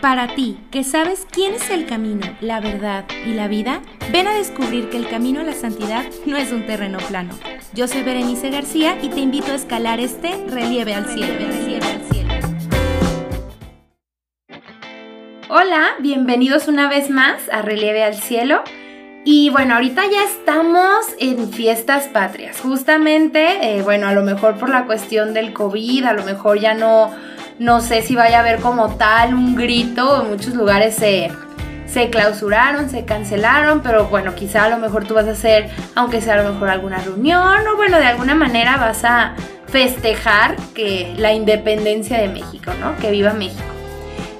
Para ti, que sabes quién es el camino, la verdad y la vida, ven a descubrir que el camino a la santidad no es un terreno plano. Yo soy Berenice García y te invito a escalar este relieve al cielo. Hola, bienvenidos una vez más a Relieve al Cielo. Y bueno, ahorita ya estamos en fiestas patrias. Justamente, eh, bueno, a lo mejor por la cuestión del COVID, a lo mejor ya no no sé si vaya a haber como tal un grito, en muchos lugares se, se clausuraron, se cancelaron, pero bueno, quizá a lo mejor tú vas a hacer, aunque sea a lo mejor alguna reunión, o bueno, de alguna manera vas a festejar que la independencia de México, ¿no? Que viva México.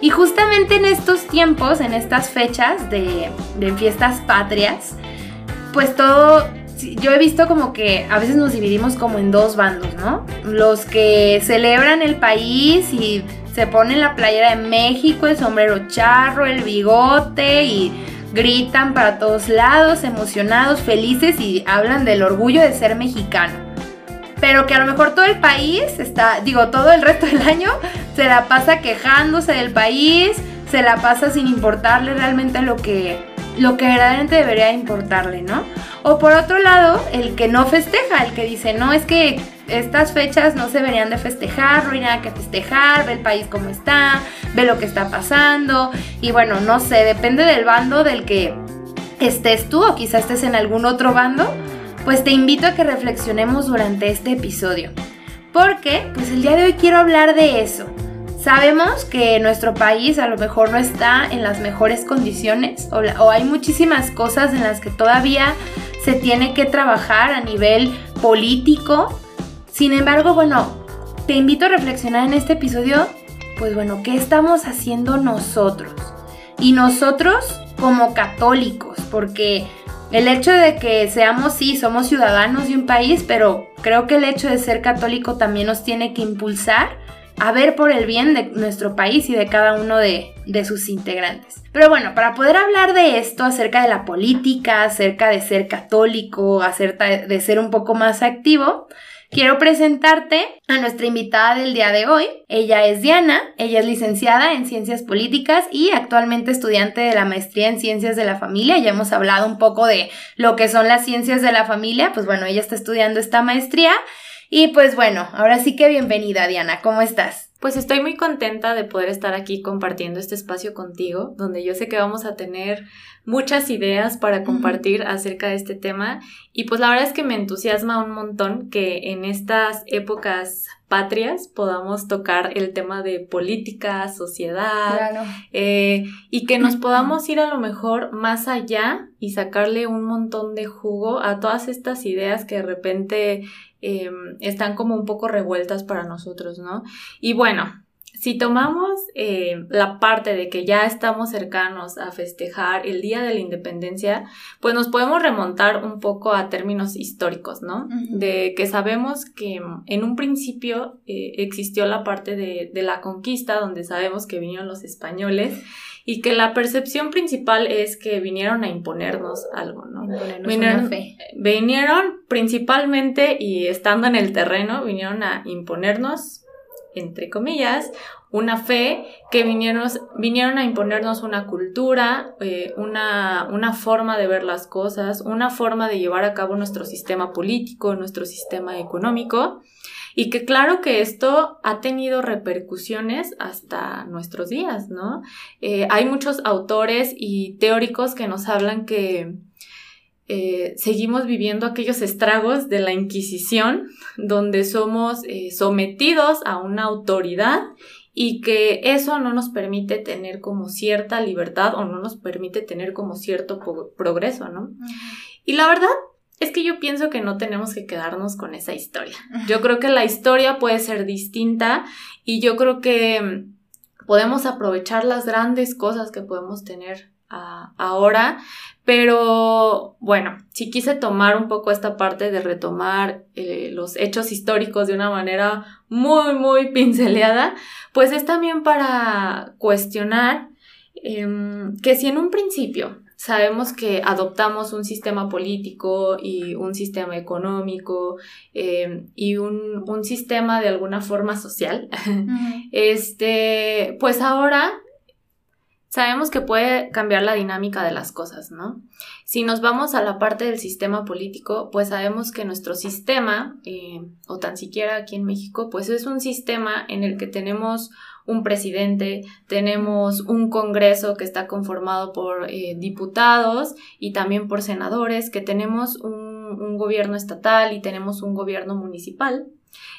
Y justamente en estos tiempos, en estas fechas de, de fiestas patrias, pues todo yo he visto como que a veces nos dividimos como en dos bandos, ¿no? Los que celebran el país y se ponen la playera de México, el sombrero charro, el bigote y gritan para todos lados, emocionados, felices y hablan del orgullo de ser mexicano. Pero que a lo mejor todo el país está, digo, todo el resto del año se la pasa quejándose del país, se la pasa sin importarle realmente lo que, lo que verdaderamente debería importarle, ¿no? O por otro lado, el que no festeja, el que dice, no, es que estas fechas no se deberían de festejar, no hay nada que festejar, ve el país como está, ve lo que está pasando. Y bueno, no sé, depende del bando del que estés tú o quizás estés en algún otro bando, pues te invito a que reflexionemos durante este episodio. Porque, pues el día de hoy quiero hablar de eso. Sabemos que nuestro país a lo mejor no está en las mejores condiciones o, hay muchísimas cosas en las que todavía se tiene que trabajar a nivel político. Sin embargo, bueno, te invito a reflexionar en este episodio, pues bueno, ¿qué estamos haciendo nosotros? Y nosotros como católicos, porque el hecho de que seamos, sí, somos ciudadanos de un país, pero creo que el hecho de ser católico también nos tiene que impulsar a ver por el bien de nuestro país y de cada uno de, sus integrantes. Pero bueno, para poder hablar de esto, acerca de la política, acerca de ser católico, acerca de ser un poco más activo, Quiero presentarte a nuestra invitada del día de hoy. Ella es Diana, ella es licenciada en Ciencias Políticas y actualmente estudiante de la maestría en Ciencias de la Familia. Ya hemos hablado un poco de lo que son las ciencias de la familia, pues bueno, ella está estudiando esta maestría y pues bueno, ahora sí que bienvenida Diana, ¿cómo estás? Pues estoy muy contenta de poder estar aquí compartiendo este espacio contigo, donde yo sé que vamos a tener muchas ideas para compartir acerca de este tema. Y pues la verdad es que me entusiasma un montón que en estas épocas patrias podamos tocar el tema de política, sociedad eh, y que nos podamos ir a lo mejor más allá y sacarle un montón de jugo a todas estas ideas que de repente em, están como un poco revueltas para nosotros, ¿no? Y bueno, si tomamos eh, la parte de que ya estamos cercanos a festejar el Día de la Independencia, pues nos podemos remontar un poco a términos históricos, ¿no? De que sabemos que en un principio eh, existió la parte de, la conquista, donde sabemos que vinieron los españoles y que la percepción principal es que vinieron a imponernos algo, ¿no? Vinieron, vinieron principalmente y estando en el terreno, vinieron a imponernos entre comillas, una fe que vinieron, vinieron a imponernos una cultura, eh, una, una, forma de ver las cosas, una forma de llevar a cabo nuestro sistema político, nuestro sistema económico, y que claro que esto ha tenido repercusiones hasta nuestros días, ¿no? Eh, hay muchos autores y teóricos que nos hablan que eh, seguimos viviendo aquellos estragos de la Inquisición, donde somos eh, sometidos a una autoridad y que eso no nos permite tener como cierta libertad o no nos permite tener como cierto progreso, ¿no? Y la verdad es que yo pienso que no tenemos que quedarnos con esa historia. Yo creo que la historia puede ser distinta y yo creo que podemos aprovechar las grandes cosas que podemos tener ahora, pero bueno, si quise tomar un poco esta parte de retomar eh, los hechos históricos de una manera muy, muy pinceleada, pues es también para cuestionar em, que si en un principio sabemos que adoptamos un sistema político y un sistema económico em, y un, un, sistema de alguna forma social, este, pues ahora sabemos que puede cambiar la dinámica de las cosas, ¿no? Si nos vamos a la parte del sistema político, pues sabemos que nuestro sistema, eh, o tan siquiera aquí en México, pues es un sistema en el que tenemos un presidente, tenemos un Congreso que está conformado por eh, diputados y también por senadores, que tenemos un, gobierno estatal y tenemos un gobierno municipal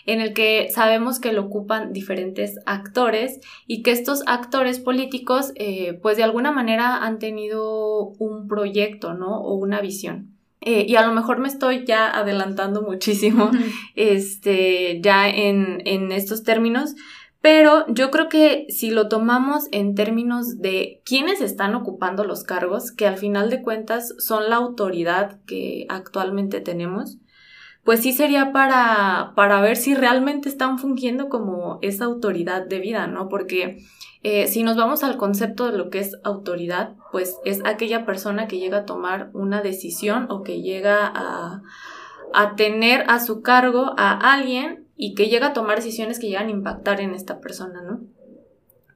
en el que sabemos que lo ocupan diferentes actores y que estos actores políticos eh, pues de alguna manera han tenido un proyecto, ¿no? O una visión. Eh, y a lo mejor me estoy ya adelantando muchísimo, este, ya en, en estos términos, pero yo creo que si lo tomamos en términos de quiénes están ocupando los cargos, que al final de cuentas son la autoridad que actualmente tenemos, pues sí sería para, para ver si realmente están fungiendo como esa autoridad de vida, ¿no? Porque eh, si nos vamos al concepto de lo que es autoridad, pues es aquella persona que llega a tomar una decisión o que llega a, a tener a su cargo a alguien y que llega a tomar decisiones que llegan a impactar en esta persona, ¿no?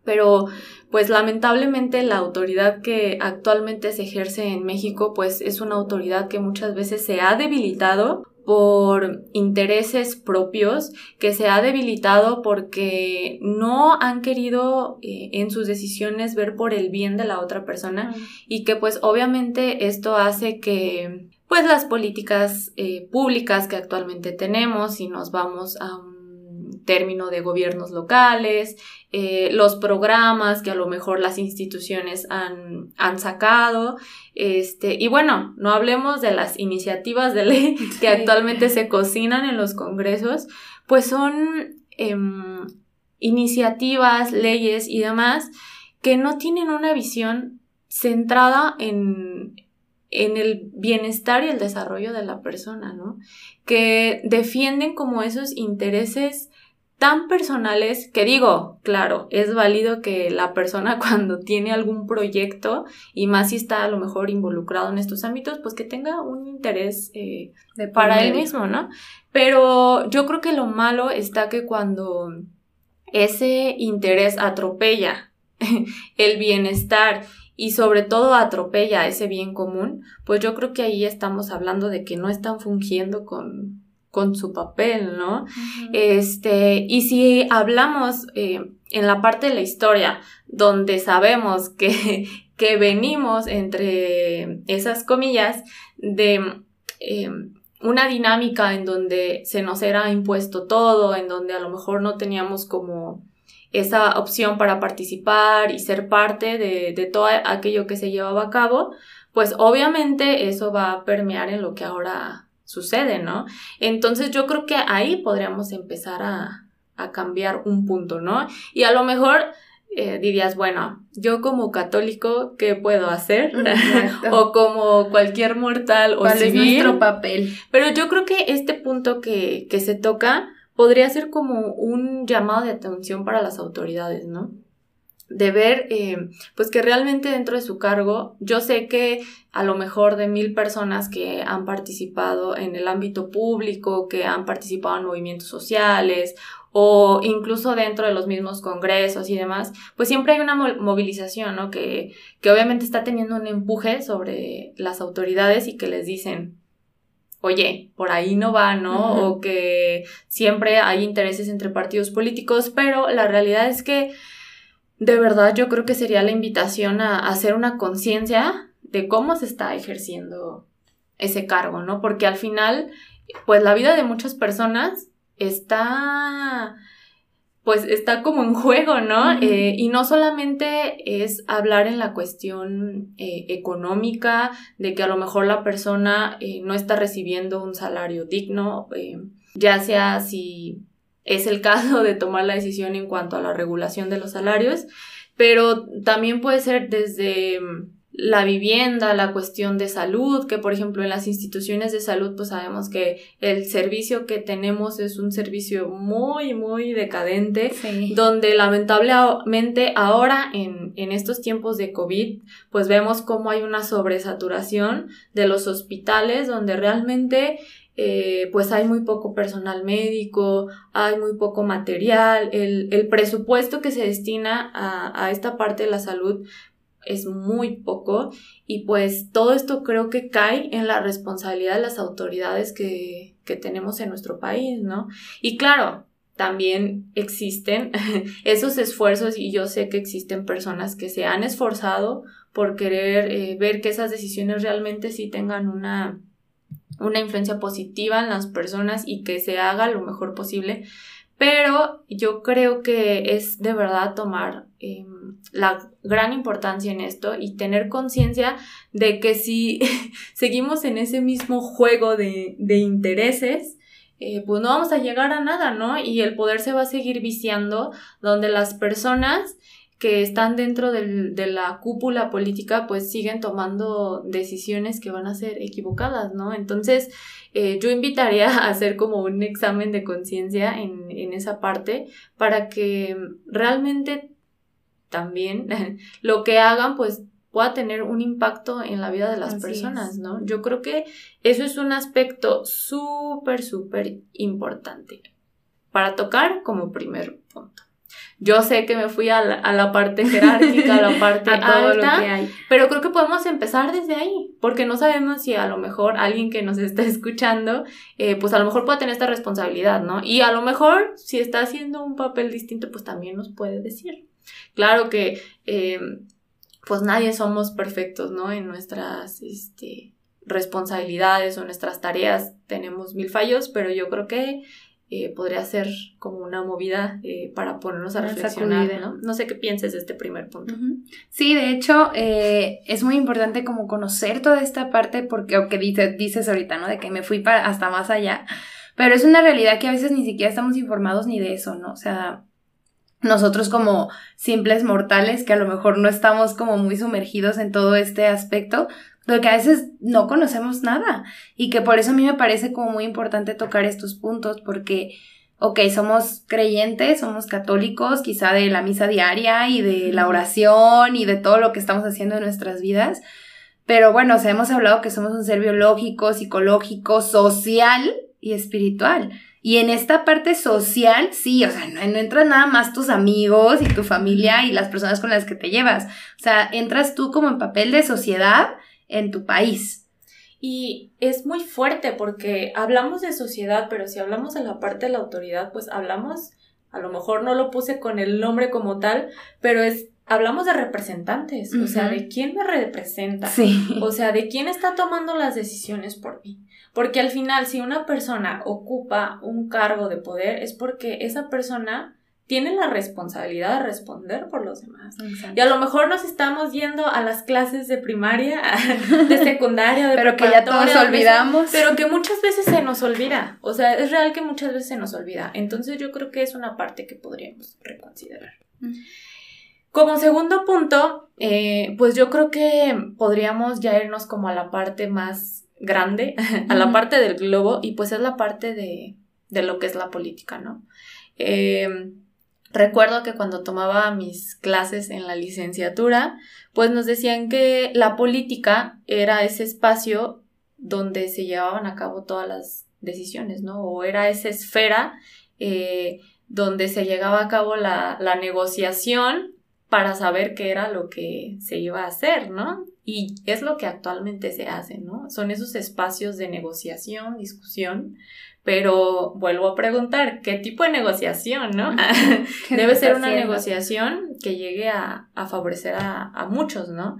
Pero, pues lamentablemente la autoridad que actualmente se ejerce en México, pues es una autoridad que muchas veces se ha debilitado por intereses propios, que se ha debilitado porque no han querido eh, en sus decisiones ver por el bien de la otra persona y que pues obviamente esto hace que pues las políticas eh, públicas que actualmente tenemos, si nos vamos a un término de gobiernos locales, eh, los programas que a lo mejor las instituciones han, han, sacado, este, y bueno, no hablemos de las iniciativas de ley que actualmente se cocinan en los congresos, pues son em, iniciativas, leyes y demás que no tienen una visión centrada en, en el bienestar y el desarrollo de la persona, ¿no? Que defienden como esos intereses tan personales que digo, claro, es válido que la persona cuando tiene algún proyecto y más si está a lo mejor involucrado en estos ámbitos, pues que tenga un interés eh, para él mismo, ¿no? Pero yo creo que lo malo está que cuando ese interés atropella el bienestar y sobre todo atropella ese bien común, pues yo creo que ahí estamos hablando de que no están fungiendo con, con su papel, ¿no? Este, y si hablamos eh, en la parte de la historia, donde sabemos que, que venimos entre esas comillas de eh, una dinámica en donde se nos era impuesto todo, en donde a lo mejor no teníamos como esa opción para participar y ser parte de, de todo aquello que se llevaba a cabo, pues obviamente eso va a permear en lo que ahora sucede, ¿no? Entonces yo creo que ahí podríamos empezar a, a cambiar un punto, ¿no? Y a lo mejor eh, dirías, bueno, yo como católico, ¿qué puedo hacer? o como cualquier mortal o ¿Cuál civil. es nuestro papel? Pero yo creo que este punto que, que se toca, podría ser como un llamado de atención para las autoridades, ¿no? De ver, eh, pues que realmente dentro de su cargo, yo sé que a lo mejor de mil personas que han participado en el ámbito público, que han participado en movimientos sociales o incluso dentro de los mismos congresos y demás, pues siempre hay una movilización, ¿no? Que, que obviamente está teniendo un empuje sobre las autoridades y que les dicen, oye, por ahí no va, ¿no? O que siempre hay intereses entre partidos políticos, pero la realidad es que de verdad yo creo que sería la invitación a, hacer una conciencia de cómo se está ejerciendo ese cargo, ¿no? Porque al final, pues la vida de muchas personas está pues está como en juego, ¿no? Eh, y no solamente es hablar en la cuestión eh, económica, de que a lo mejor la persona eh, no está recibiendo un salario digno, ya sea si es el caso de tomar la decisión en cuanto a la regulación de los salarios, pero también puede ser desde la vivienda, la cuestión de salud, que por ejemplo en las instituciones de salud pues sabemos que el servicio que tenemos es un servicio muy muy decadente, donde lamentablemente ahora en, en estos tiempos de COVID pues vemos cómo hay una sobresaturación de los hospitales donde realmente eh, pues hay muy poco personal médico, hay muy poco material, el, el presupuesto que se destina a, a esta parte de la salud es muy poco y pues todo esto creo que cae en la responsabilidad de las autoridades que, que tenemos en nuestro país, ¿no? Y claro, también existen esos esfuerzos y yo sé que existen personas que se han esforzado por querer eh, ver que esas decisiones realmente sí tengan una, una influencia positiva en las personas y que se haga lo mejor posible. Pero yo creo que es de verdad tomar em, la gran importancia en esto y tener conciencia de que si seguimos en ese mismo juego de, de intereses, eh, pues no vamos a llegar a nada, ¿no? Y el poder se va a seguir viciando donde las personas que están dentro del, de la cúpula política pues siguen tomando decisiones que van a ser equivocadas, ¿no? Entonces eh, yo invitaría a hacer como un examen de conciencia en, en esa parte para que realmente también lo que hagan pues pueda tener un impacto en la vida de las personas, ¿no? Yo creo que eso es un aspecto súper, súper importante para tocar como primer punto. Yo sé que me fui a la, parte jerárquica, a la parte alta, pero creo que podemos empezar desde ahí, porque no sabemos si a lo mejor alguien que nos está escuchando, eh, pues a lo mejor puede tener esta responsabilidad, ¿no? Y a lo mejor si está haciendo un papel distinto, pues también nos puede decir. Claro que eh, pues nadie somos perfectos, ¿no? En nuestras este, responsabilidades o nuestras tareas tenemos mil fallos, pero yo creo que eh, podría ser como una movida eh, para ponernos a reflexionar, ¿no? No sé qué pienses de este primer punto. Sí, de hecho, eh, es muy importante como conocer toda esta parte porque, o que dices, dices ahorita, ¿no? De que me fui para hasta más allá, pero es una realidad que a veces ni siquiera estamos informados ni de eso, ¿no? O sea, nosotros como simples mortales que a lo mejor no estamos como muy sumergidos en todo este aspecto, pero que a veces no conocemos nada y que por eso a mí me parece como muy importante tocar estos puntos porque, ok, somos creyentes, somos católicos, quizá de la misa diaria y de la oración y de todo lo que estamos haciendo en nuestras vidas, pero bueno, o sea, hemos hablado que somos un ser biológico, psicológico, social y espiritual. Y en esta parte social, sí, o sea, no, entran nada más tus amigos y tu familia y las personas con las que te llevas. O sea, entras tú como en papel de sociedad en tu país. Y es muy fuerte porque hablamos de sociedad, pero si hablamos de la parte de la autoridad, pues hablamos, a lo mejor no lo puse con el nombre como tal, pero es hablamos de representantes, o sea, de quién me representa, sí. o sea, de quién está tomando las decisiones por mí. Porque al final, si una persona ocupa un cargo de poder, es porque esa persona tiene la responsabilidad de responder por los demás. Y a lo mejor nos estamos yendo a las clases de primaria, de secundaria, de Pero que ya todos olvidamos. pero que muchas veces se nos olvida. O sea, es real que muchas veces se nos olvida. Entonces yo creo que es una parte que podríamos reconsiderar. Como segundo punto, eh, pues yo creo que podríamos ya irnos como a la parte más grande, a la parte del globo, y pues es la parte de, de lo que es la política, ¿no? Em, recuerdo que cuando tomaba mis clases en la licenciatura, pues nos decían que la política era ese espacio donde se llevaban a cabo todas las decisiones, ¿no? O era esa esfera eh, donde se llegaba a cabo la, la negociación para saber qué era lo que se iba a hacer, ¿no? Y es lo que actualmente se hace, ¿no? Son esos espacios de negociación, discusión, pero vuelvo a preguntar, ¿qué tipo de negociación, no? Debe ser una negociación que llegue a, favorecer a, muchos, ¿no?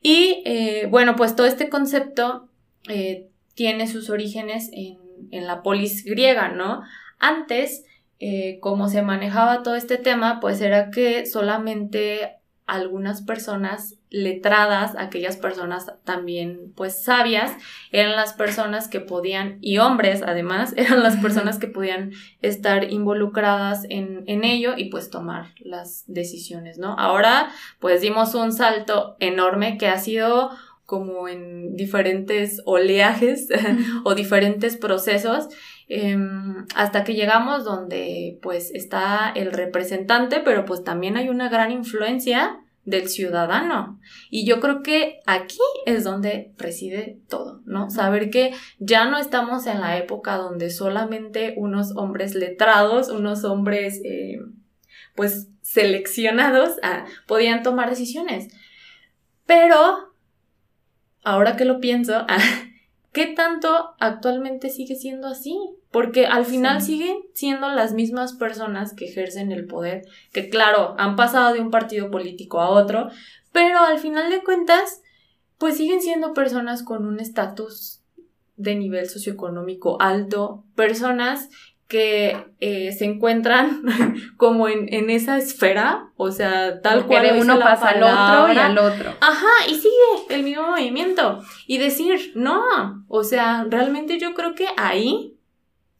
Y eh, bueno, pues todo este concepto eh, tiene sus orígenes en, en, la polis griega, ¿no? Antes, eh, como se manejaba todo este tema, pues era que solamente algunas personas letradas, aquellas personas también pues sabias, eran las personas que podían, y hombres además, eran las personas que podían estar involucradas en, en ello y pues tomar las decisiones, ¿no? Ahora pues dimos un salto enorme que ha sido como en diferentes oleajes o diferentes procesos em, hasta que llegamos donde pues está el representante, pero pues también hay una gran influencia del ciudadano. Y yo creo que aquí es donde reside todo, ¿no? Saber que ya no estamos en la época donde solamente unos hombres letrados, unos hombres, eh, pues, seleccionados ah, podían tomar decisiones. Pero, ahora que lo pienso, ¿qué tanto actualmente sigue siendo así? Porque al final siguen siendo las mismas personas que ejercen el poder, que claro, han pasado de un partido político a otro, pero al final de cuentas, pues siguen siendo personas con un estatus de nivel socioeconómico alto, personas que eh, se encuentran como en, esa esfera, o sea, tal cual. De uno pasa al otro y al otro. Ajá, y sigue el mismo movimiento. Y decir, no, o sea, realmente yo creo que ahí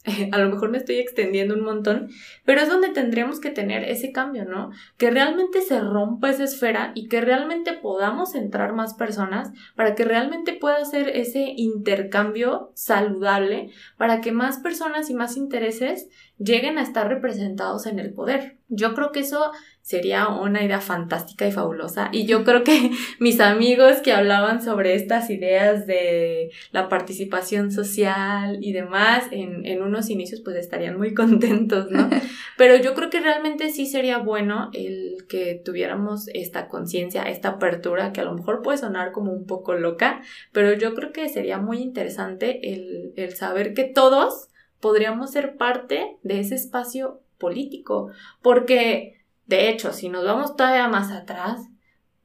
a lo mejor me estoy extendiendo un montón, pero es donde tendríamos que tener ese cambio, ¿no? Que realmente se rompa esa esfera y que realmente podamos entrar más personas para que realmente pueda ser ese intercambio saludable, para que más personas y más intereses lleguen a estar representados en el poder. Yo creo que eso sería una idea fantástica y fabulosa. Y yo creo que mis amigos que hablaban sobre estas ideas de la participación social y demás en, en unos inicios pues estarían muy contentos, ¿no? Pero yo creo que realmente sí sería bueno el que tuviéramos esta conciencia, esta apertura que a lo mejor puede sonar como un poco loca, pero yo creo que sería muy interesante el, el saber que todos podríamos ser parte de ese espacio político, porque de hecho, si nos vamos todavía más atrás,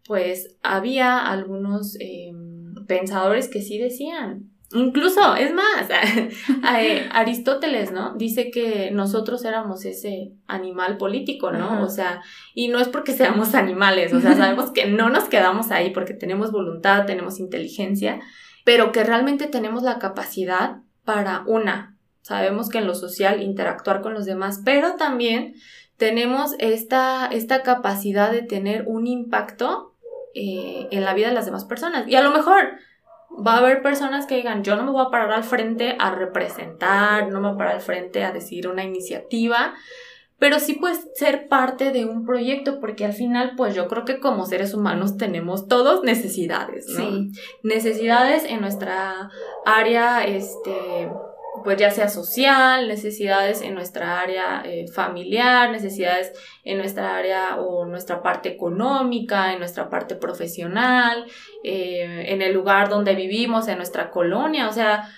pues había algunos em, pensadores que sí decían, incluso, es más, eh, Aristóteles, ¿no? Dice que nosotros éramos ese animal político, ¿no? O sea, y no es porque seamos animales, o sea, sabemos que no nos quedamos ahí porque tenemos voluntad, tenemos inteligencia, pero que realmente tenemos la capacidad para una, sabemos que en lo social interactuar con los demás, pero también tenemos esta, esta capacidad de tener un impacto eh, en la vida de las demás personas. Y a lo mejor va a haber personas que digan, yo no me voy a parar al frente a representar, no me voy a parar al frente a decir una iniciativa, pero sí puedes ser parte de un proyecto, porque al final, pues yo creo que como seres humanos tenemos todos necesidades, ¿no? Sí. Necesidades en nuestra área, este, pues ya sea social, necesidades en nuestra área eh, familiar, necesidades en nuestra área o nuestra parte económica, en nuestra parte profesional, eh, en el lugar donde vivimos, en nuestra colonia, o sea,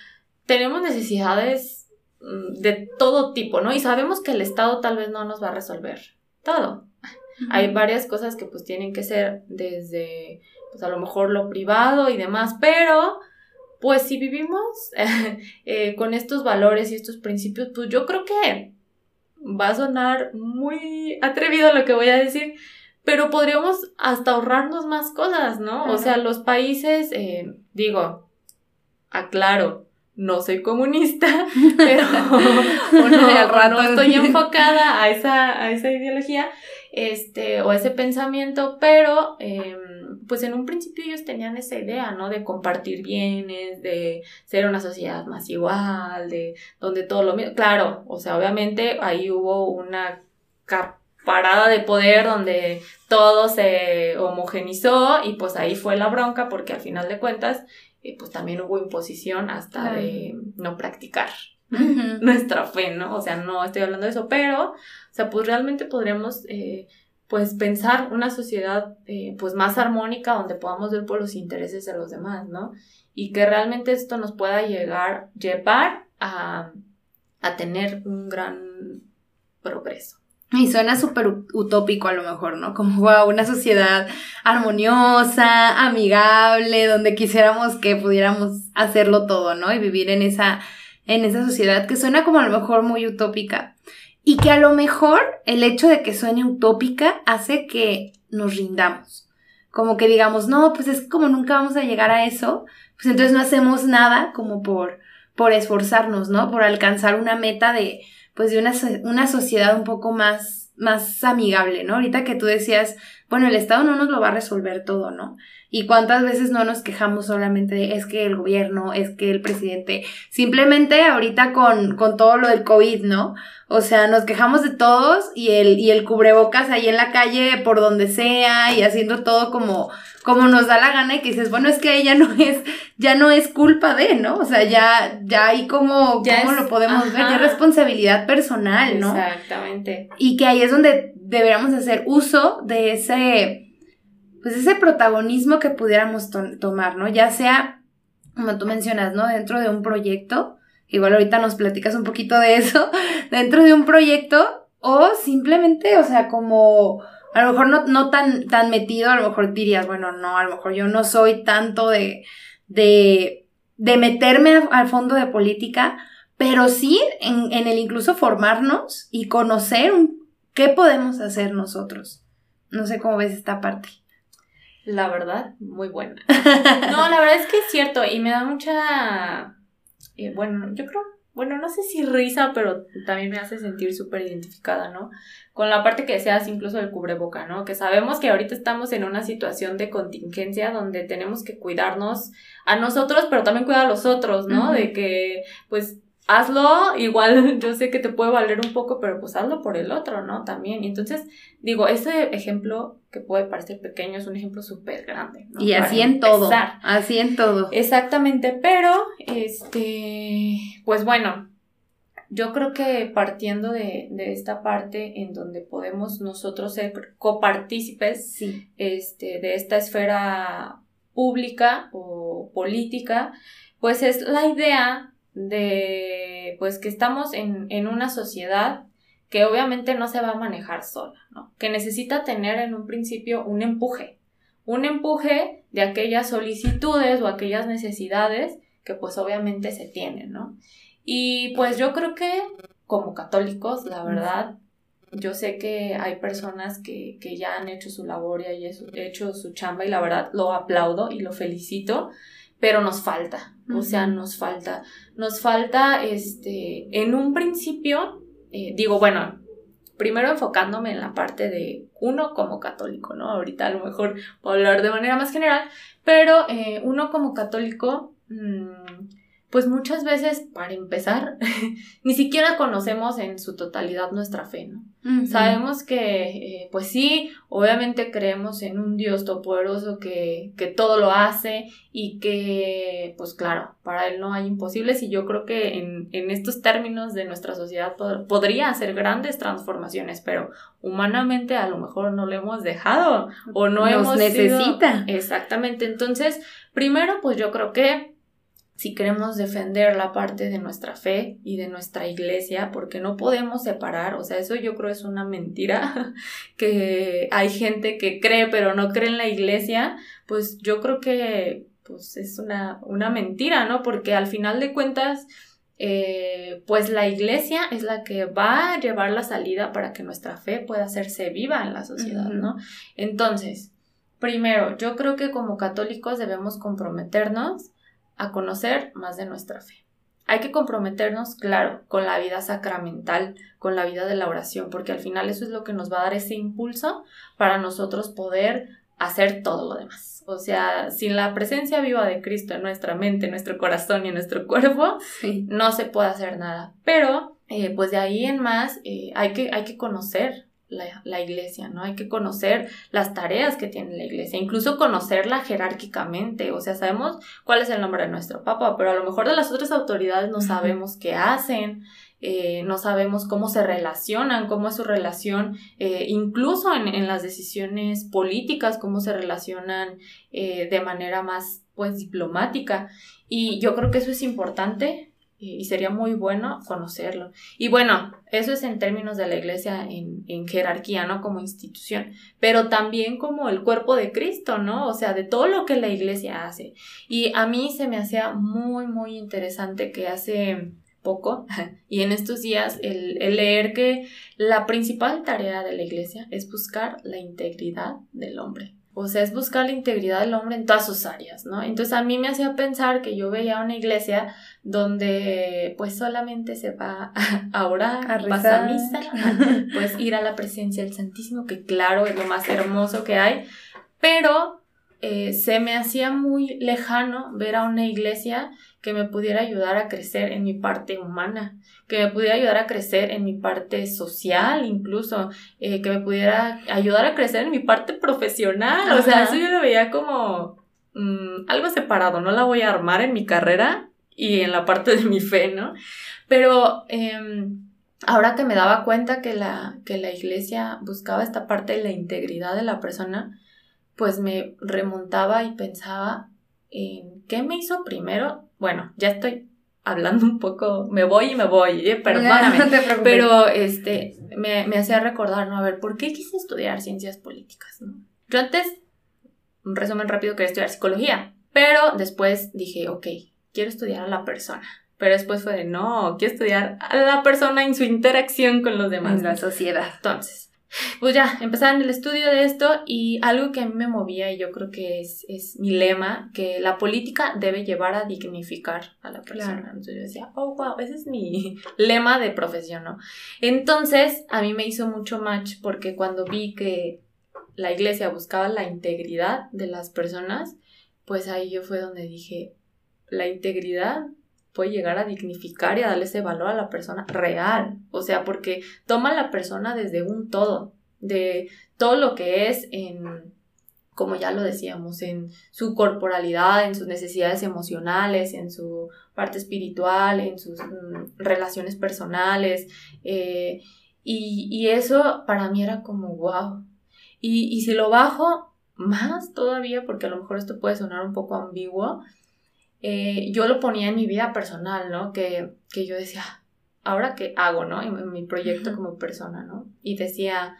tenemos necesidades mm, de todo tipo, ¿no? Y sabemos que el Estado tal vez no nos va a resolver todo. Hay varias cosas que pues tienen que ser desde, pues a lo mejor lo privado y demás, pero pues si vivimos eh, con estos valores y estos principios, pues yo creo que va a sonar muy atrevido lo que voy a decir, pero podríamos hasta ahorrarnos más cosas, ¿no? O sea, los países, eh, digo, aclaro, no soy comunista, pero no, estoy enfocada a esa, a esa ideología, este, o ese pensamiento, pero em, pues en un principio ellos tenían esa idea, ¿no? De compartir bienes, de ser una sociedad más igual, de donde todo lo mismo, claro, o sea, obviamente ahí hubo una parada de poder donde todo se homogenizó y pues ahí fue la bronca porque al final de cuentas eh, pues también hubo imposición hasta de no practicar nuestra fe, ¿no? O sea, no estoy hablando de eso, pero, o sea, pues realmente podríamos, eh, pues, pensar una sociedad, eh, pues, más armónica donde podamos ver por los intereses de los demás, ¿no? Y que realmente esto nos pueda llegar, llevar a, a tener un gran progreso. Y suena súper utópico a lo mejor, ¿no? Como una sociedad armoniosa, amigable, donde quisiéramos que pudiéramos hacerlo todo, ¿no? Y vivir en esa en esa sociedad que suena como a lo mejor muy utópica y que a lo mejor el hecho de que suene utópica hace que nos rindamos. Como que digamos, no, pues es como nunca vamos a llegar a eso, pues entonces no hacemos nada como por, por esforzarnos, ¿no? Por alcanzar una meta de, pues de una, una sociedad un poco más, más amigable, ¿no? Ahorita que tú decías, bueno, el Estado no nos lo va a resolver todo, ¿no? Y cuántas veces no nos quejamos solamente de es que el gobierno, es que el presidente, simplemente ahorita con, con todo lo del COVID, ¿no? O sea, nos quejamos de todos y el, y el cubrebocas ahí en la calle por donde sea y haciendo todo como, como nos da la gana y que dices, bueno, es que ahí ya no es, ya no es culpa de, ¿no? O sea, ya, ya ahí como, ¿cómo lo podemos ver? Ya responsabilidad personal, ¿no? Exactamente. Y que ahí es donde deberíamos hacer uso de ese, pues ese protagonismo que pudiéramos tomar, ¿no? Ya sea, como tú mencionas, ¿no? Dentro de un proyecto, igual ahorita nos platicas un poquito de eso, dentro de un proyecto o simplemente, o sea, como a lo mejor no, no tan, tan metido, a lo mejor dirías, bueno, no, a lo mejor yo no soy tanto de, de, de meterme al fondo de política, pero sí en, en, el incluso formarnos y conocer qué podemos hacer nosotros. No sé cómo ves esta parte. La verdad, muy buena. No, la verdad es que es cierto y me da mucha, eh, bueno, yo creo, bueno, no sé si risa, pero también me hace sentir súper identificada, ¿no? Con la parte que deseas incluso del cubreboca, ¿no? Que sabemos que ahorita estamos en una situación de contingencia donde tenemos que cuidarnos a nosotros, pero también cuidar a los otros, ¿no? De que, pues, hazlo, igual yo sé que te puede valer un poco, pero pues hazlo por el otro, ¿no? También. Y entonces, digo, ese ejemplo que puede parecer pequeño es un ejemplo súper grande. ¿no? Y así en todo. Así en todo. Exactamente, pero, este, pues bueno, yo creo que partiendo de, de, esta parte en donde podemos nosotros ser copartícipes sí. este, de esta esfera pública o política, pues es la idea de pues que estamos en, en una sociedad que obviamente no se va a manejar sola, ¿no? Que necesita tener en un principio un empuje, un empuje de aquellas solicitudes o aquellas necesidades que pues obviamente se tienen, ¿no? Y pues yo creo que como católicos, la verdad, yo sé que hay personas que, que ya han hecho su labor y han hecho su chamba y la verdad lo aplaudo y lo felicito, pero nos falta, o sea, nos falta, nos falta, este, en un principio, eh, digo, bueno, primero enfocándome en la parte de uno como católico, ¿no? Ahorita a lo mejor puedo hablar de manera más general, pero eh, uno como católico, mmm, pues muchas veces, para empezar, ni siquiera conocemos en su totalidad nuestra fe, ¿no? Sabemos que, eh, pues sí, obviamente creemos en un Dios todopoderoso que, que todo lo hace y que, pues claro, para Él no hay imposibles y yo creo que en, en estos términos de nuestra sociedad podría hacer grandes transformaciones, pero humanamente a lo mejor no lo hemos dejado o no Nos hemos necesita. Exactamente, entonces, primero, pues yo creo que si queremos defender la parte de nuestra fe y de nuestra iglesia, porque no podemos separar, o sea, eso yo creo es una mentira, que hay gente que cree pero no cree en la iglesia, pues yo creo que pues es una, una mentira, ¿no? Porque al final de cuentas, eh, pues la iglesia es la que va a llevar la salida para que nuestra fe pueda hacerse viva en la sociedad, ¿no? Entonces, primero, yo creo que como católicos debemos comprometernos a conocer más de nuestra fe. Hay que comprometernos, claro, con la vida sacramental, con la vida de la oración, porque al final eso es lo que nos va a dar ese impulso para nosotros poder hacer todo lo demás. O sea, sin la presencia viva de Cristo en nuestra mente, en nuestro corazón y en nuestro cuerpo, no se puede hacer nada. Pero, eh, pues de ahí en más, eh, hay, que, hay que conocer la, iglesia, ¿no? Hay que conocer las tareas que tiene la iglesia, incluso conocerla jerárquicamente, o sea, sabemos cuál es el nombre de nuestro papa, pero a lo mejor de las otras autoridades no sabemos qué hacen, eh, no sabemos cómo se relacionan, cómo es su relación, eh, incluso en, las decisiones políticas, cómo se relacionan eh, de manera más, pues, diplomática. Y yo creo que eso es importante y sería muy bueno conocerlo. Y bueno, eso es en términos de la iglesia en, en, jerarquía, ¿no? Como institución, pero también como el cuerpo de Cristo, ¿no? O sea, de todo lo que la iglesia hace. Y a mí se me hacía muy, muy interesante que hace poco y en estos días el, el leer que la principal tarea de la iglesia es buscar la integridad del hombre. O sea, es buscar la integridad del hombre en todas sus áreas, ¿no? Entonces a mí me hacía pensar que yo veía una iglesia donde pues solamente se va a orar, a a misa, pues ir a la presencia del Santísimo, que claro es lo más hermoso que hay, pero eh, se me hacía muy lejano ver a una iglesia que me pudiera ayudar a crecer en mi parte humana, que me pudiera ayudar a crecer en mi parte social, incluso, eh, que me pudiera ayudar a crecer en mi parte profesional. O sea, eso yo lo veía como mm, algo separado, no la voy a armar en mi carrera y en la parte de mi fe, ¿no? Pero em, ahora que me daba cuenta que la, que la iglesia buscaba esta parte de la integridad de la persona, pues me remontaba y pensaba en qué me hizo primero. Bueno, ya estoy hablando un poco, me voy y me voy, ¿eh? perdóname. pero este, me, me, hacía recordar, ¿no? A ver, ¿por qué quise estudiar ciencias políticas? ¿no? Yo antes, un resumen rápido, quería estudiar psicología, pero después dije, ok, quiero estudiar a la persona. Pero después fue de, no, quiero estudiar a la persona en su interacción con los demás. En la sociedad. Entonces, pues ya, en el estudio de esto y algo que a mí me movía y yo creo que es, es mi lema, que la política debe llevar a dignificar a la persona. Entonces yo decía, oh, wow, ese es mi lema de profesión, ¿no? Entonces, a mí me hizo mucho match porque cuando vi que la iglesia buscaba la integridad de las personas, pues ahí yo fue donde dije, la integridad puede llegar a dignificar y a darle ese valor a la persona real. O sea, porque toma a la persona desde un todo, de todo lo que es en, como ya lo decíamos, en su corporalidad, en sus necesidades emocionales, en su parte espiritual, en sus mm, relaciones personales. Eh, y, eso para mí era como wow. Y, y si lo bajo más todavía, porque a lo mejor esto puede sonar un poco ambiguo, eh, yo lo ponía en mi vida personal, ¿no? Que, que yo decía, ¿ahora qué hago, no? En, mi proyecto como persona, ¿no? Y decía,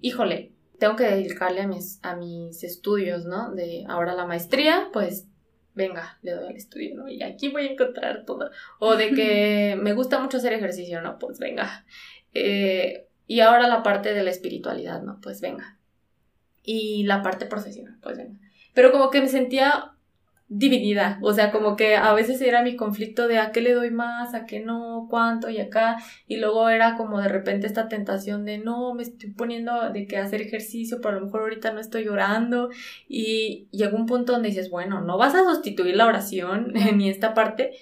híjole, tengo que dedicarle a mis, a mis estudios, ¿no? De ahora la maestría, pues venga, le doy al estudio, ¿no? Y aquí voy a encontrar todo. O de que me gusta mucho hacer ejercicio, ¿no? Pues venga. Eh, y ahora la parte de la espiritualidad, ¿no? Pues venga. Y la parte profesional, pues venga. Pero como que me sentía dividida, o sea, como que a veces era mi conflicto de a qué le doy más, a qué no, cuánto y acá, y luego era como de repente esta tentación de no, me estoy poniendo de que hacer ejercicio, pero a lo mejor ahorita no estoy llorando, y llegó un punto donde dices, bueno, no vas a sustituir la oración ni esta parte,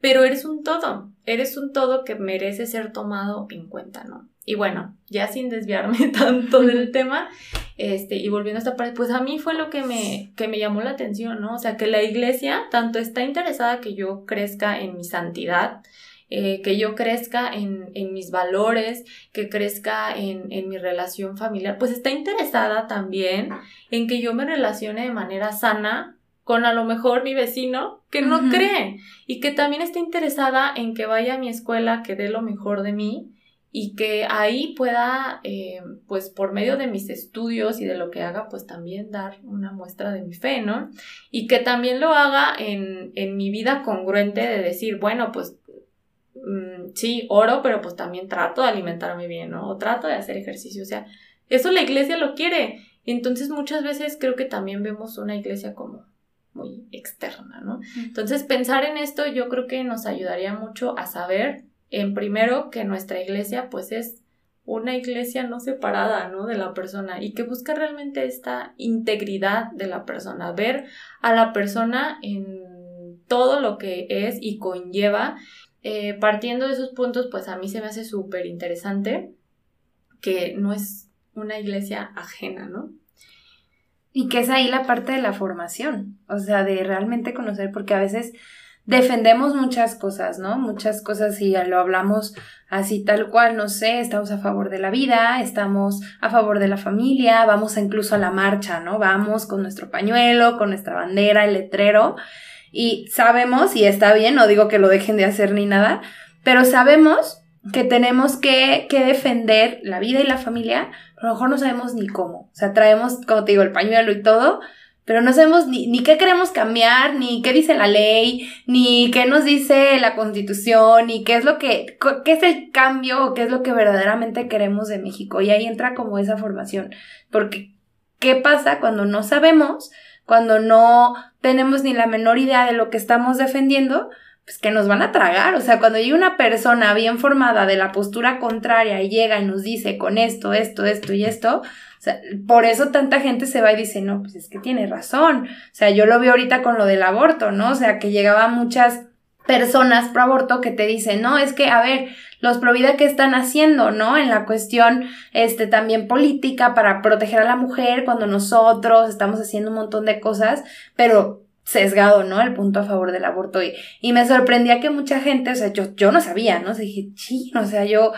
pero eres un todo, eres un todo que merece ser tomado en cuenta, ¿no? Y bueno, ya sin desviarme tanto del tema, este, y volviendo a esta parte, pues a mí fue lo que me, que me llamó la atención, ¿no? O sea, que la iglesia tanto está interesada que yo crezca en mi santidad, eh, que yo crezca en, en, mis valores, que crezca en, en, mi relación familiar, pues está interesada también en que yo me relacione de manera sana con a lo mejor mi vecino que no cree y que también está interesada en que vaya a mi escuela, que dé lo mejor de mí y que ahí pueda, eh, pues por medio de mis estudios y de lo que haga, pues también dar una muestra de mi fe, ¿no? Y que también lo haga en, en mi vida congruente de decir, bueno, pues mm, sí, oro, pero pues también trato de alimentarme bien, ¿no? O trato de hacer ejercicio, o sea, eso la iglesia lo quiere. Entonces muchas veces creo que también vemos una iglesia como muy externa, ¿no? Entonces pensar en esto yo creo que nos ayudaría mucho a saber en primero que nuestra iglesia pues es una iglesia no separada, ¿no? De la persona y que busca realmente esta integridad de la persona, ver a la persona en todo lo que es y conlleva. Eh, partiendo de esos puntos, pues a mí se me hace súper interesante que no es una iglesia ajena, ¿no? Y que es ahí la parte de la formación, o sea, de realmente conocer, porque a veces defendemos muchas cosas, ¿no? Muchas cosas y lo hablamos así tal cual, no sé, estamos a favor de la vida, estamos a favor de la familia, vamos incluso a la marcha, ¿no? Vamos con nuestro pañuelo, con nuestra bandera, el letrero y sabemos, y está bien, no digo que lo dejen de hacer ni nada, pero sabemos que tenemos que, que defender la vida y la familia, a lo mejor no sabemos ni cómo. O sea, traemos, como te digo, el pañuelo y todo, pero no sabemos ni, ni, qué queremos cambiar, ni qué dice la ley, ni qué nos dice la constitución, ni qué es lo que, qué es el cambio o qué es lo que verdaderamente queremos de México. Y ahí entra como esa formación. Porque, ¿qué pasa cuando no sabemos, cuando no tenemos ni la menor idea de lo que estamos defendiendo? Pues que nos van a tragar. O sea, cuando llega una persona bien formada de la postura contraria y llega y nos dice con esto, esto, esto y esto, o sea, por eso tanta gente se va y dice, no, pues es que tiene razón. O sea, yo lo vi ahorita con lo del aborto, ¿no? O sea, que llegaban muchas personas pro aborto que te dicen, no, es que, a ver, los pro vida, ¿qué están haciendo, no? En la cuestión, este, también política para proteger a la mujer cuando nosotros estamos haciendo un montón de cosas, pero sesgado, ¿no? El punto a favor del aborto. Y, y me sorprendía que mucha gente, o sea, yo, yo no sabía, ¿no? O sea, dije, sí, o sea, yo,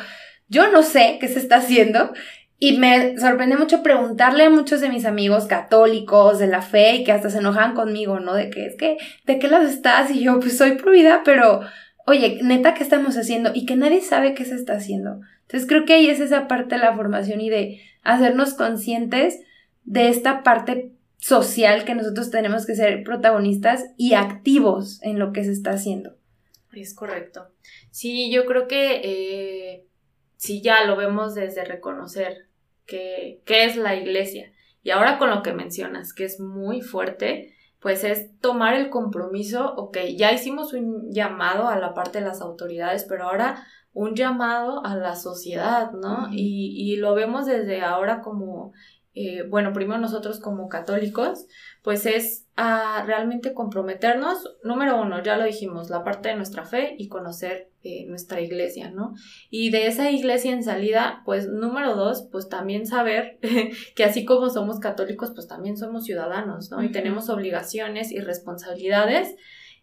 yo no sé qué se está haciendo Y me sorprende mucho preguntarle a muchos de mis amigos católicos de la fe y que hasta se enojan conmigo, ¿no? De que es que, ¿de qué lado estás? Y yo, pues soy pro vida, pero, oye, neta, ¿qué estamos haciendo? Y que nadie sabe qué se está haciendo. Entonces creo que ahí es esa parte de la formación y de hacernos conscientes de esta parte social que nosotros tenemos que ser protagonistas y activos en lo que se está haciendo. Es correcto. Sí, yo creo que eh, si ya lo vemos desde reconocer que, es la iglesia, y ahora con lo que mencionas, que es muy fuerte, pues es tomar el compromiso, ok, ya hicimos un llamado a la parte de las autoridades, pero ahora un llamado a la sociedad, ¿no? y, y, lo vemos desde ahora como eh, bueno, primero nosotros como católicos, pues es a realmente comprometernos, número uno, ya lo dijimos, la parte de nuestra fe y conocer eh, nuestra iglesia, ¿no? Y de esa iglesia en salida, pues número dos, pues también saber que así como somos católicos, pues también somos ciudadanos, ¿no? Y tenemos obligaciones y responsabilidades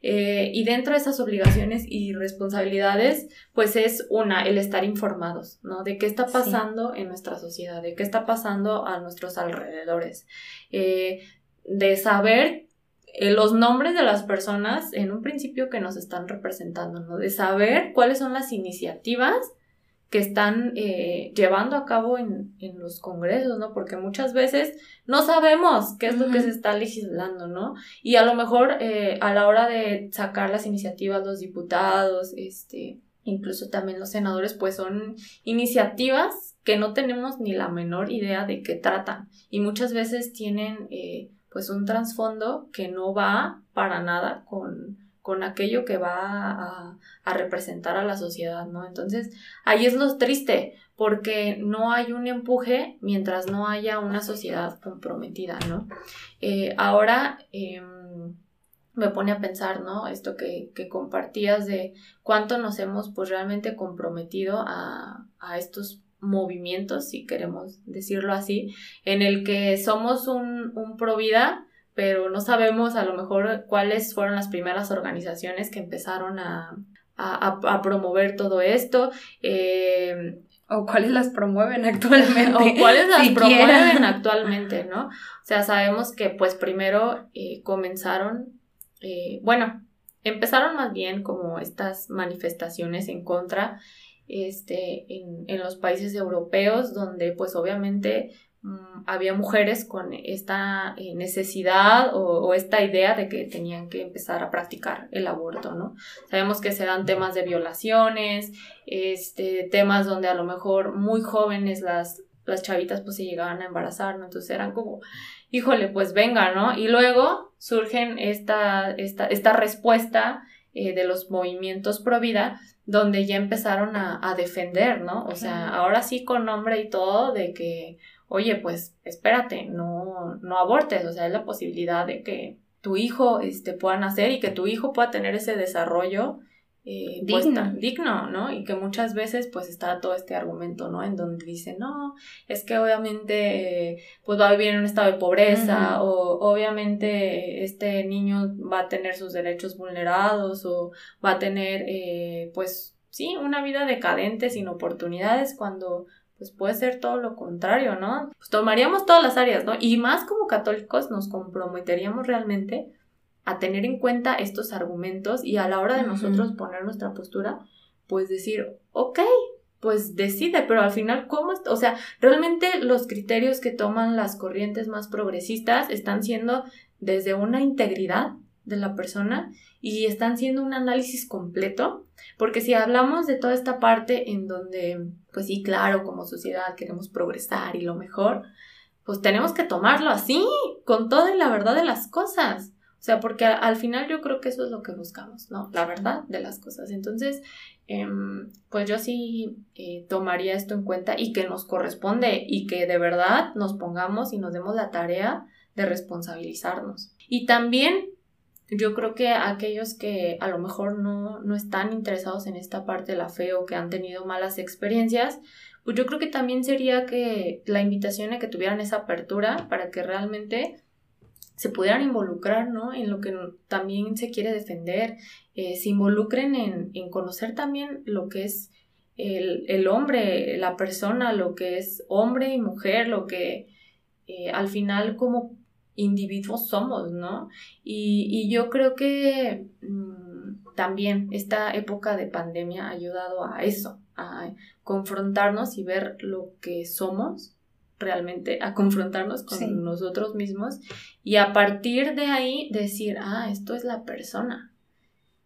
eh, y dentro de esas obligaciones y responsabilidades, pues es una, el estar informados, ¿no? De qué está pasando en nuestra sociedad, de qué está pasando a nuestros alrededores, eh, de saber eh, los nombres de las personas en un principio que nos están representando, ¿no? De saber cuáles son las iniciativas que están eh, llevando a cabo en, en, los congresos, ¿no? Porque muchas veces no sabemos qué es lo que se está legislando, ¿no? Y a lo mejor eh, a la hora de sacar las iniciativas los diputados, este, incluso también los senadores, pues son iniciativas que no tenemos ni la menor idea de qué tratan y muchas veces tienen eh, pues un trasfondo que no va para nada con con aquello que va a, representar a la sociedad, ¿no? Entonces, ahí es lo triste, porque no hay un empuje mientras no haya una sociedad comprometida, ¿no? Eh, ahora em, me pone a pensar, ¿no? Esto que, compartías de cuánto nos hemos pues realmente comprometido a, a estos movimientos, si queremos decirlo así, en el que somos un, un pro vida, pero no sabemos a lo mejor cuáles fueron las primeras organizaciones que empezaron a, promover todo esto. Eh, o cuáles las promueven actualmente. o cuáles las promueven actualmente, ¿no? O sea, sabemos que pues primero eh, comenzaron, eh, bueno, empezaron más bien como estas manifestaciones en contra este, en, en los países europeos, donde pues obviamente había mujeres con esta eh, necesidad o, esta idea de que tenían que empezar a practicar el aborto, ¿no? Sabemos que se dan temas de violaciones, este, temas donde a lo mejor muy jóvenes las, las chavitas pues se llegaban a embarazar, ¿no? Entonces eran como, híjole, pues venga, ¿no? Y luego surgen esta, esta, esta respuesta eh, de los movimientos pro vida, donde ya empezaron a, a defender, ¿no? O sea, ahora sí con nombre y todo de que oye, pues espérate, no, no abortes, o sea, es la posibilidad de que tu hijo este, pueda nacer y que tu hijo pueda tener ese desarrollo eh, pues, digno. digno, ¿no? Y que muchas veces pues está todo este argumento, ¿no? En donde dice, no, es que obviamente pues va a vivir en un estado de pobreza o obviamente este niño va a tener sus derechos vulnerados o va a tener eh, pues sí, una vida decadente sin oportunidades cuando pues puede ser todo lo contrario, ¿no? Pues tomaríamos todas las áreas, ¿no? Y más como católicos nos comprometeríamos realmente a tener en cuenta estos argumentos y a la hora de nosotros poner nuestra postura, pues decir, ok, pues decide, pero al final, ¿cómo? O sea, realmente los criterios que toman las corrientes más progresistas están siendo desde una integridad de la persona y están siendo un análisis completo, porque si hablamos de toda esta parte en donde, pues sí, claro, como sociedad queremos progresar y lo mejor, pues tenemos que tomarlo así, con toda la verdad de las cosas. O sea, porque al final yo creo que eso es lo que buscamos, ¿no? La verdad de las cosas. Entonces, em, pues yo sí eh, tomaría esto en cuenta y que nos corresponde y que de verdad nos pongamos y nos demos la tarea de responsabilizarnos. Y también yo creo que aquellos que a lo mejor no, no están interesados en esta parte de la fe o que han tenido malas experiencias, pues yo creo que también sería que la invitación a que tuvieran esa apertura para que realmente se pudieran involucrar, ¿no? En lo que también se quiere defender, eh, se involucren en, en, conocer también lo que es el, hombre, la persona, lo que es hombre y mujer, lo que eh, al final como individuos somos, ¿no? Y, yo creo que mm, también esta época de pandemia ha ayudado a eso, a confrontarnos y ver lo que somos realmente, a confrontarnos con nosotros mismos y a partir de ahí decir, ah, esto es la persona,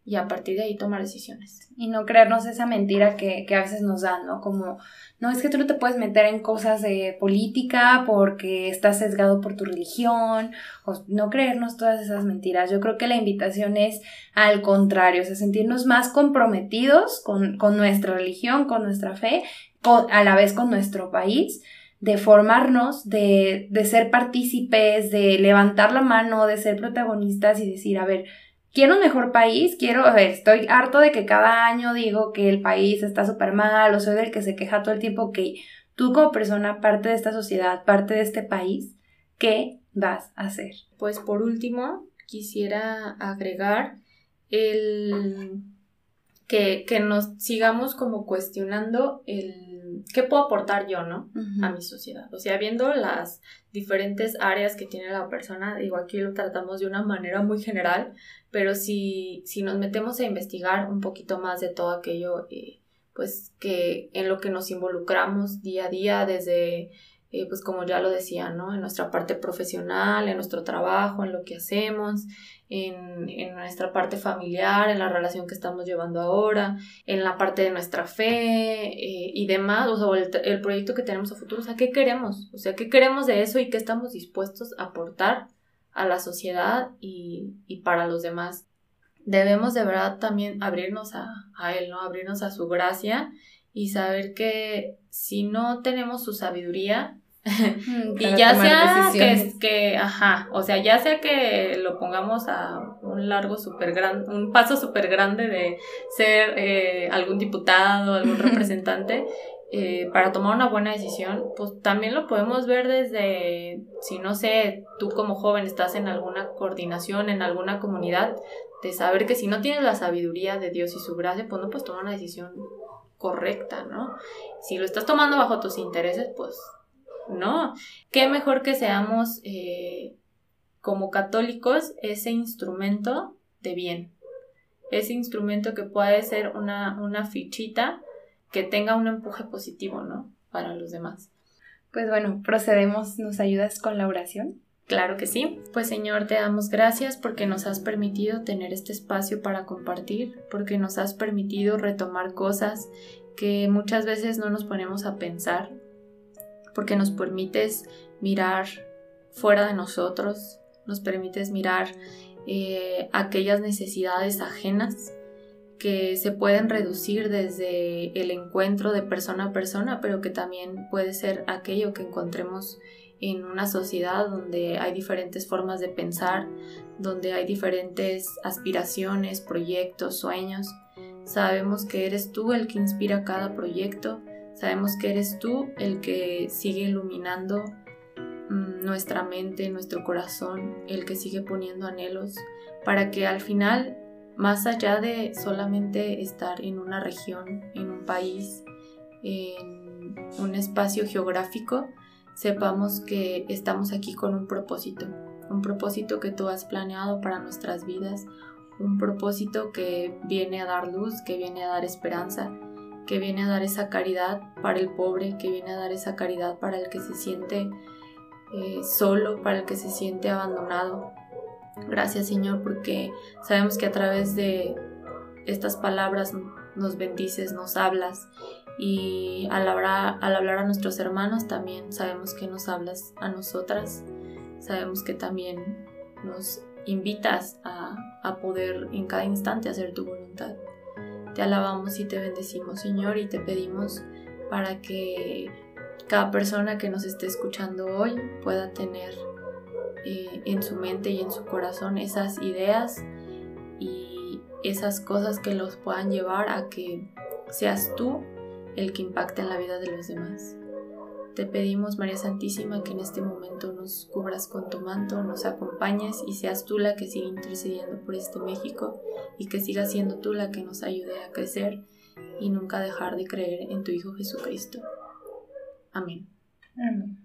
y a partir de ahí tomar decisiones. Y no creernos esa mentira que, a veces nos dan, ¿no? Como, no, es que tú no te puedes meter en cosas de política porque estás sesgado por tu religión, o no creernos todas esas mentiras. Yo creo que la invitación es al contrario, o sea, sentirnos más comprometidos con, nuestra religión, con nuestra fe, a la vez con nuestro país de formarnos, de, de ser partícipes, de levantar la mano, de ser protagonistas y decir, a ver, quiero un mejor país, quiero, estoy harto de que cada año digo que el país está súper mal o soy del que se queja todo el tiempo, que tú como persona, parte de esta sociedad, parte de este país, ¿qué vas a hacer? Pues por último, quisiera agregar el que, que nos sigamos como cuestionando el qué puedo aportar yo, ¿no? A mi sociedad. O sea, viendo las diferentes áreas que tiene la persona, digo, aquí lo tratamos de una manera muy general, pero si, si nos metemos a investigar un poquito más de todo aquello, eh, pues que en lo que nos involucramos día a día, desde, eh, pues como ya lo decía, ¿no? En nuestra parte profesional, en nuestro trabajo, en lo que hacemos, en, nuestra parte familiar, en la relación que estamos llevando ahora, en la parte de nuestra fe eh, y demás, o sea, el, proyecto que tenemos a futuro, o sea, ¿qué queremos? O sea, ¿qué queremos de eso y qué estamos dispuestos a aportar a la sociedad y, para los demás? Debemos de verdad también abrirnos a, a Él, ¿no? Abrirnos a su gracia y saber que si no tenemos su sabiduría, y ya sea que, que, ajá, o sea, ya sea que lo pongamos a un largo super grande, un paso súper grande de ser eh, algún diputado, algún representante, eh, para tomar una buena decisión, pues también lo podemos ver desde, si no sé, tú como joven estás en alguna coordinación, en alguna comunidad, de saber que si no tienes la sabiduría de Dios y su gracia, pues no puedes tomar una decisión correcta, ¿no? Si lo estás tomando bajo tus intereses, pues no. Qué mejor que seamos eh, como católicos ese instrumento de bien. Ese instrumento que puede ser una, una fichita que tenga un empuje positivo, ¿no? Para los demás. Pues bueno, procedemos, ¿nos ayudas con la oración? Claro que sí. Pues Señor, te damos gracias porque nos has permitido tener este espacio para compartir, porque nos has permitido retomar cosas que muchas veces no nos ponemos a pensar, porque nos permites mirar fuera de nosotros, nos permites mirar eh, aquellas necesidades ajenas que se pueden reducir desde el encuentro de persona a persona, pero que también puede ser aquello que encontremos en una sociedad donde hay diferentes formas de pensar, donde hay diferentes aspiraciones, proyectos, sueños. Sabemos que eres tú el que inspira cada proyecto Sabemos que eres tú el que sigue iluminando mm, nuestra mente, nuestro corazón, el que sigue poniendo anhelos para que al final, más allá de solamente estar en una región, en un país, en un espacio geográfico, sepamos que estamos aquí con un propósito, un propósito que tú has planeado para nuestras vidas, un propósito que viene a dar luz, que viene a dar esperanza que viene a dar esa caridad para el pobre, que viene a dar esa caridad para el que se siente eh, solo, para el que se siente abandonado. Gracias Señor porque sabemos que a través de estas palabras nos bendices, nos hablas y al hablar, al hablar a nuestros hermanos también sabemos que nos hablas a nosotras, sabemos que también nos invitas a, a poder en cada instante hacer tu voluntad. Te alabamos y te bendecimos, Señor, y te pedimos para que cada persona que nos esté escuchando hoy pueda tener eh, en su mente y en su corazón esas ideas y esas cosas que los puedan llevar a que seas tú el que impacte en la vida de los demás. Te pedimos, María Santísima, que en este momento nos cubras con tu manto, nos acompañes y seas tú la que siga intercediendo por este México y que siga siendo tú la que nos ayude a crecer y nunca dejar de creer en tu Hijo Jesucristo. Amén. Amén.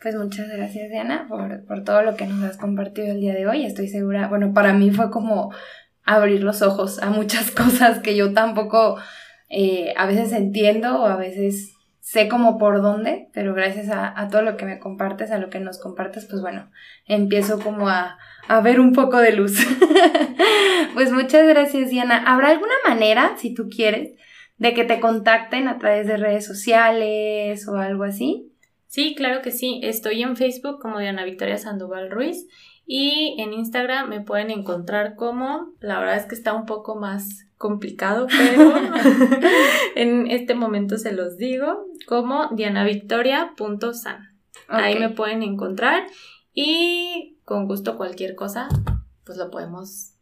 Pues muchas gracias, Diana, por, por, todo lo que nos has compartido el día de hoy. Estoy segura, bueno, para mí fue como abrir los ojos a muchas cosas que yo tampoco eh, a veces entiendo o a veces sé como por dónde, pero gracias a, todo lo que me compartes, a lo que nos compartes, pues bueno, empiezo como a, a ver un poco de luz. pues muchas gracias, Diana. ¿Habrá alguna manera, si tú quieres, de que te contacten a través de redes sociales o algo así? Sí, claro que sí. Estoy en Facebook como Diana Victoria Sandoval Ruiz y en Instagram me pueden encontrar como, la verdad es que está un poco más complicado, pero en este momento se los digo, como dianavictoria.san. Ahí me pueden encontrar y con gusto cualquier cosa, pues lo podemos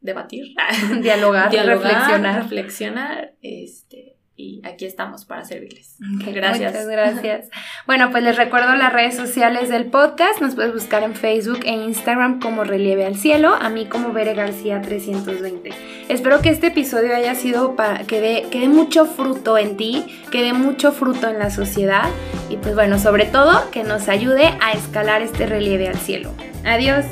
debatir, dialogar, reflexionar. reflexionar, este, y aquí estamos para servirles. Gracias. Muchas gracias. Bueno, pues les recuerdo las redes sociales del podcast. Nos puedes buscar en Facebook e Instagram como Relieve al Cielo, a mí como Bere García 320. Espero que este episodio haya sido para que dé, que dé mucho fruto en ti, que dé mucho fruto en la sociedad y pues bueno, sobre todo que nos ayude a escalar este relieve al cielo. Adiós.